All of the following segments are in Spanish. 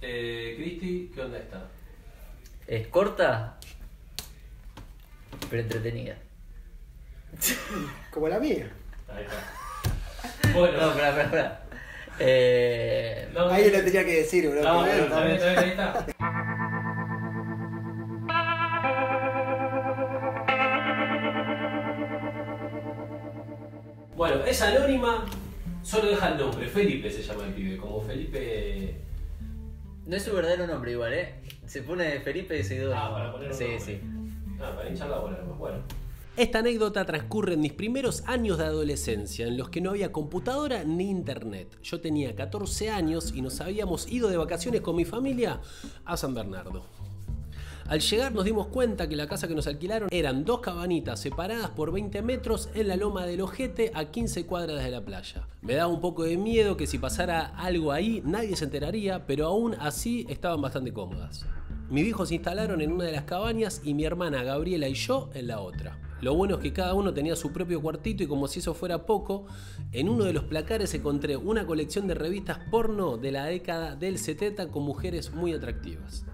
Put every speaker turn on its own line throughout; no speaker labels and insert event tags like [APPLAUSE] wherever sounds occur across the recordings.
Eh, Cristi, ¿qué onda está?
Es corta, pero entretenida.
Como la mía.
Ahí está. Bueno,
No, espera, espera, espera. Eh,
no,
Alguien lo tenía que decir, bro.
No, bueno, está bien, está bien, ahí está. Bueno, es anónima, solo deja el nombre. Felipe se llama el pibe, como Felipe.
No es su verdadero nombre igual, ¿eh? Se pone Felipe y seguidor.
Ah, para poner un
Sí,
nombre.
sí.
Ah, para hinchar la bola. Bueno.
Esta anécdota transcurre en mis primeros años de adolescencia, en los que no había computadora ni internet. Yo tenía 14 años y nos habíamos ido de vacaciones con mi familia a San Bernardo. Al llegar nos dimos cuenta que la casa que nos alquilaron eran dos cabanitas separadas por 20 metros en la loma del Ojete a 15 cuadras de la playa. Me daba un poco de miedo que si pasara algo ahí nadie se enteraría, pero aún así estaban bastante cómodas. Mis viejos se instalaron en una de las cabañas y mi hermana Gabriela y yo en la otra. Lo bueno es que cada uno tenía su propio cuartito y como si eso fuera poco, en uno de los placares encontré una colección de revistas porno de la década del 70 con mujeres muy atractivas.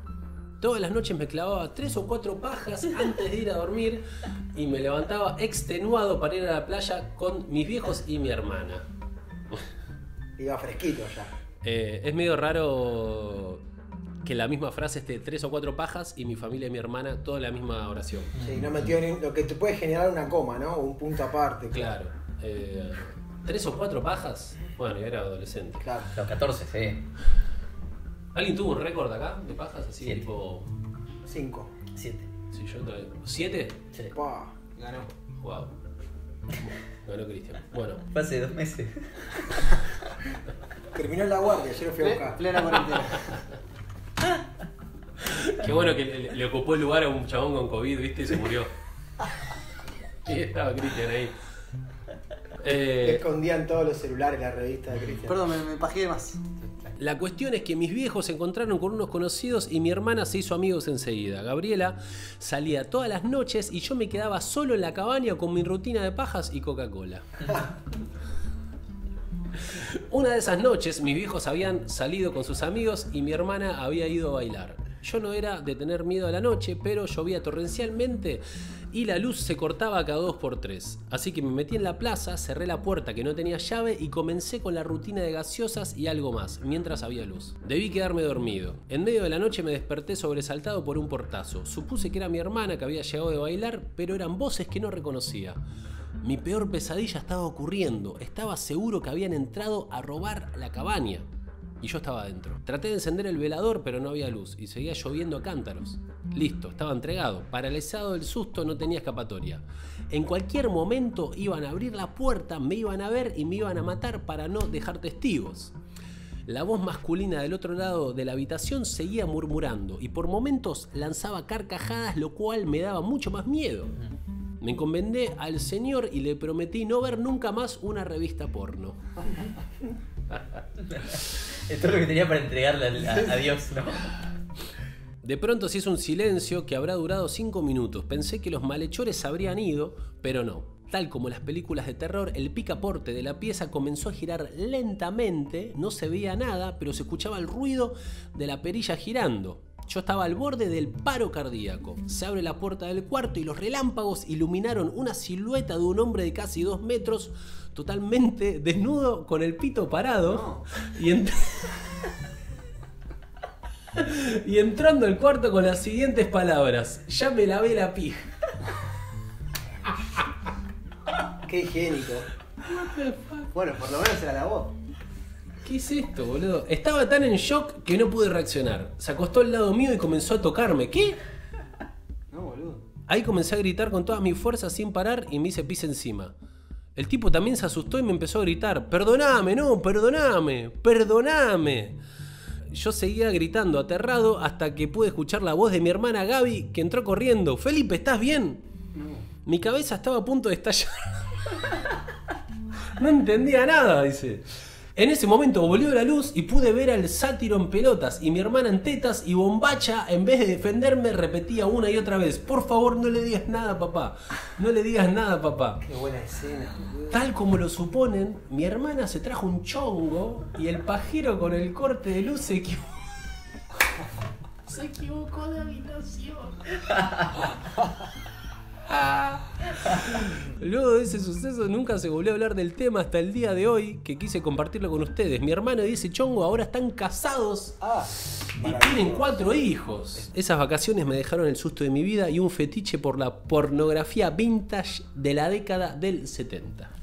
Todas las noches me clavaba tres o cuatro pajas antes de ir a dormir y me levantaba extenuado para ir a la playa con mis viejos y mi hermana.
Iba fresquito ya.
Eh, es medio raro que la misma frase esté tres o cuatro pajas y mi familia y mi hermana toda la misma oración.
Sí, no metió ni lo que te puede generar una coma, ¿no? Un punto aparte.
Claro. eh, ¿Tres o cuatro pajas? Bueno, yo era adolescente.
Claro.
Los 14, sí.
¿Alguien tuvo un récord acá de pajas así?
Siete.
Tipo.
Cinco.
7.
Sí, yo todavía- ¿Siete?
Sí.
Pa, ganó.
Wow. Ganó Cristian. Bueno,
Fue hace dos meses. [LAUGHS]
Terminó la guardia, yo lo fui a buscar.
Plena cuarentena. [LAUGHS]
qué bueno que le, le ocupó el lugar a un chabón con COVID, ¿viste? Y se murió. Y estaba Cristian ahí. Eh,
Escondían todos los celulares, la revista de Cristian.
Perdón, me, me pajeé de más.
La cuestión es que mis viejos se encontraron con unos conocidos y mi hermana se hizo amigos enseguida. Gabriela salía todas las noches y yo me quedaba solo en la cabaña con mi rutina de pajas y Coca-Cola. Una de esas noches mis viejos habían salido con sus amigos y mi hermana había ido a bailar. Yo no era de tener miedo a la noche, pero llovía torrencialmente y la luz se cortaba cada dos por tres. Así que me metí en la plaza, cerré la puerta que no tenía llave y comencé con la rutina de gaseosas y algo más, mientras había luz. Debí quedarme dormido. En medio de la noche me desperté sobresaltado por un portazo. Supuse que era mi hermana que había llegado de bailar, pero eran voces que no reconocía. Mi peor pesadilla estaba ocurriendo. Estaba seguro que habían entrado a robar la cabaña. Y yo estaba adentro. Traté de encender el velador, pero no había luz y seguía lloviendo a cántaros. Listo, estaba entregado. Paralizado del susto, no tenía escapatoria. En cualquier momento iban a abrir la puerta, me iban a ver y me iban a matar para no dejar testigos. La voz masculina del otro lado de la habitación seguía murmurando y por momentos lanzaba carcajadas, lo cual me daba mucho más miedo. Me encomendé al señor y le prometí no ver nunca más una revista porno. [LAUGHS]
Esto es lo que tenía para entregarle a, a Dios, ¿no?
De pronto se hizo un silencio que habrá durado cinco minutos. Pensé que los malhechores habrían ido, pero no. Tal como en las películas de terror, el picaporte de la pieza comenzó a girar lentamente, no se veía nada, pero se escuchaba el ruido de la perilla girando. Yo estaba al borde del paro cardíaco. Se abre la puerta del cuarto y los relámpagos iluminaron una silueta de un hombre de casi dos metros, totalmente desnudo, con el pito parado. Y ent- [LAUGHS] y entrando al cuarto con las siguientes palabras. Ya me lavé la pija.
Qué higiénico.
Bueno, por lo menos era la voz.
¿Qué es esto, boludo? Estaba tan en shock que no pude reaccionar. Se acostó al lado mío y comenzó a tocarme. ¿Qué?
No, boludo.
Ahí comencé a gritar con todas mis fuerzas sin parar y me hice pis encima. El tipo también se asustó y me empezó a gritar, perdoname, no, perdoname, perdoname. yo seguía gritando aterrado hasta que pude escuchar la voz de mi hermana Gaby que entró corriendo. Felipe, ¿estás bien? Mi cabeza estaba a punto de estallar. [LAUGHS] no entendía nada, dice. En ese momento volvió la luz y pude ver al sátiro en pelotas y mi hermana en tetas y Bombacha, en vez de defenderme, repetía una y otra vez, por favor no le digas nada, papá. No le digas nada, papá.
Qué buena escena.
Tal como lo suponen, mi hermana se trajo un chongo y el pajero con el corte de luz se equivocó. [LAUGHS] Se equivocó de habitación. [LAUGHS] [LAUGHS] Luego de ese suceso nunca se volvió a hablar del tema hasta el día de hoy que quise compartirlo con ustedes. Mi hermano y ese chongo ahora están casados
Ah,
y tienen cuatro hijos. Esas vacaciones me dejaron el susto de mi vida y un fetiche por la pornografía vintage de la década del 70. [LAUGHS]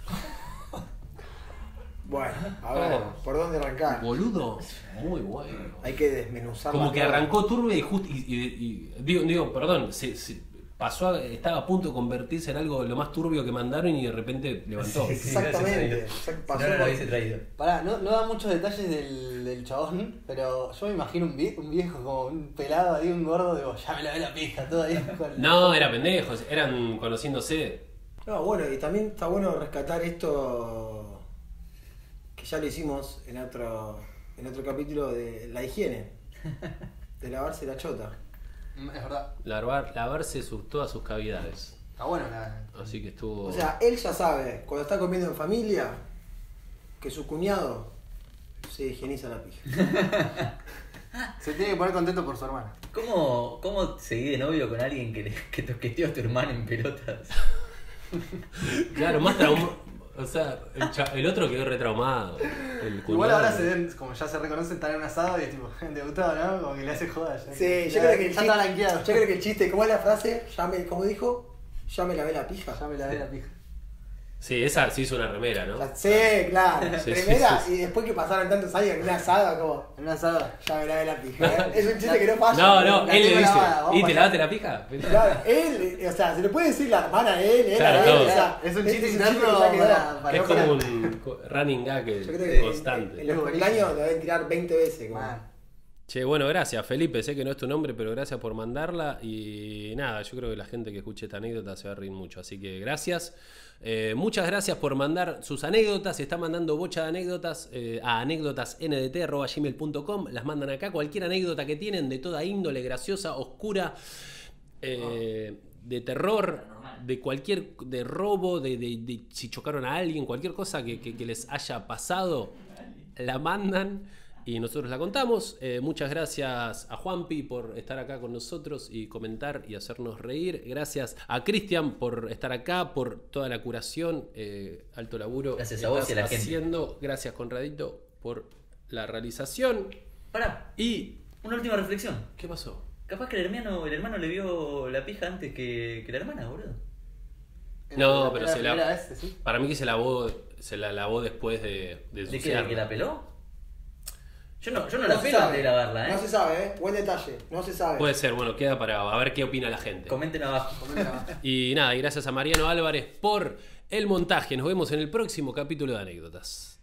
Bueno, a ver,
Oh.
¿por dónde arrancar?
Boludo, muy bueno.
Hay que desmenuzar
Como que arrancó turbia y justo. Y, y- y- digo, digo, perdón, se, se pasó a- estaba a punto de convertirse en algo lo más turbio que mandaron y de repente levantó.
Sí,
Exactamente. pasó
No, no lo traído.
pará, no, no da muchos detalles del, del chabón, pero yo me imagino un viejo como un pelado ahí, un gordo, digo, ya me la ve la pija, todo ahí. [LAUGHS] con-
No, era pendejos, eran conociéndose.
No, bueno, y también está bueno rescatar esto que ya lo hicimos en otro, en otro capítulo de la higiene. De lavarse la chota.
Mm, Es verdad.
Lavar- lavarse sus- todas sus cavidades.
Está bueno la.
Así que estuvo.
O sea, él ya sabe, cuando está comiendo en familia, que su cuñado se higieniza la pija. [LAUGHS]
Se tiene que poner contento por su hermana.
¿Cómo, ¿Cómo seguí de novio con alguien que, le- que toqueteó a tu hermano en pelotas? [LAUGHS]
Claro, más trauma. O sea, el, cha- el otro quedó retraumado. El
Igual ahora se ven, como ya se reconocen, están en un asado y es tipo, [LAUGHS] debutado, ¿no? Como que le hace joda. Ya,
Sí, yo
ya-
creo que el
ya está
chiste,
blanqueado.
yo creo que el chiste, ¿cómo es la frase? Ya me, como dijo, ya me lavé la pija.
Ya me la ve la pija.
Sí, esa sí hizo una remera, ¿no?
La- Sí, claro. [LAUGHS]
Sí, sí,
Primera,
sí, sí.
y después que pasaron tantos años en una asada, como,
En un asado.
ya me lavé la pija. ¿eh? Es un chiste que no pasa.
No, no,
la
él le dice. ¿Y te
allá".
lavaste la pija?
Claro, él, o sea, se le puede decir la hermana a él, él
Claro,
a él,
todo.
o sea,
Es un
este
chiste
que
interno
Es
para-
como un running gag
Yo creo
que-
que
constante.
en los cumpleaños lo deben tirar 20 veces. como.
Che, bueno, gracias Felipe, sé que no es tu nombre, pero gracias por mandarla y nada, yo creo que la gente que escuche esta anécdota se va a reír mucho, así que gracias. Eh, muchas gracias por mandar sus anécdotas, se está mandando bocha de anécdotas eh, a anécdotasndt.gmail.com, las mandan acá, cualquier anécdota que tienen de toda índole, graciosa, oscura, eh, de terror, de cualquier, de robo, de, si chocaron a alguien, cualquier cosa que les haya pasado, la mandan y nosotros la contamos. Eh, muchas gracias a Juanpi por estar acá con nosotros y comentar y hacernos reír. Gracias a Cristian por estar acá, por toda la curación, eh, alto laburo.
Gracias
que
a vos
estás
y a la gente.
haciendo. Gracias Conradito por la realización.
Pará,
Y...
una última reflexión.
¿Qué pasó?
Capaz que el hermano, el hermano le vio la pija antes que, que la hermana, boludo.
No, pero
la
se la-
vez, sí.
Para mí que se lavó, se la lavó después de, de
¿De. ¿De que la peló? Yo no, yo no,
No
la
se
pelo
sabe,
antes de lavarla, ¿eh?
No se sabe, ¿eh? Buen detalle, no se sabe.
Puede ser, bueno, queda para a ver qué opina la gente.
Comenten abajo.
Comenten abajo. [LAUGHS]
Y nada, y gracias a Mariano Álvarez por el montaje. Nos vemos en el próximo capítulo de anécdotas.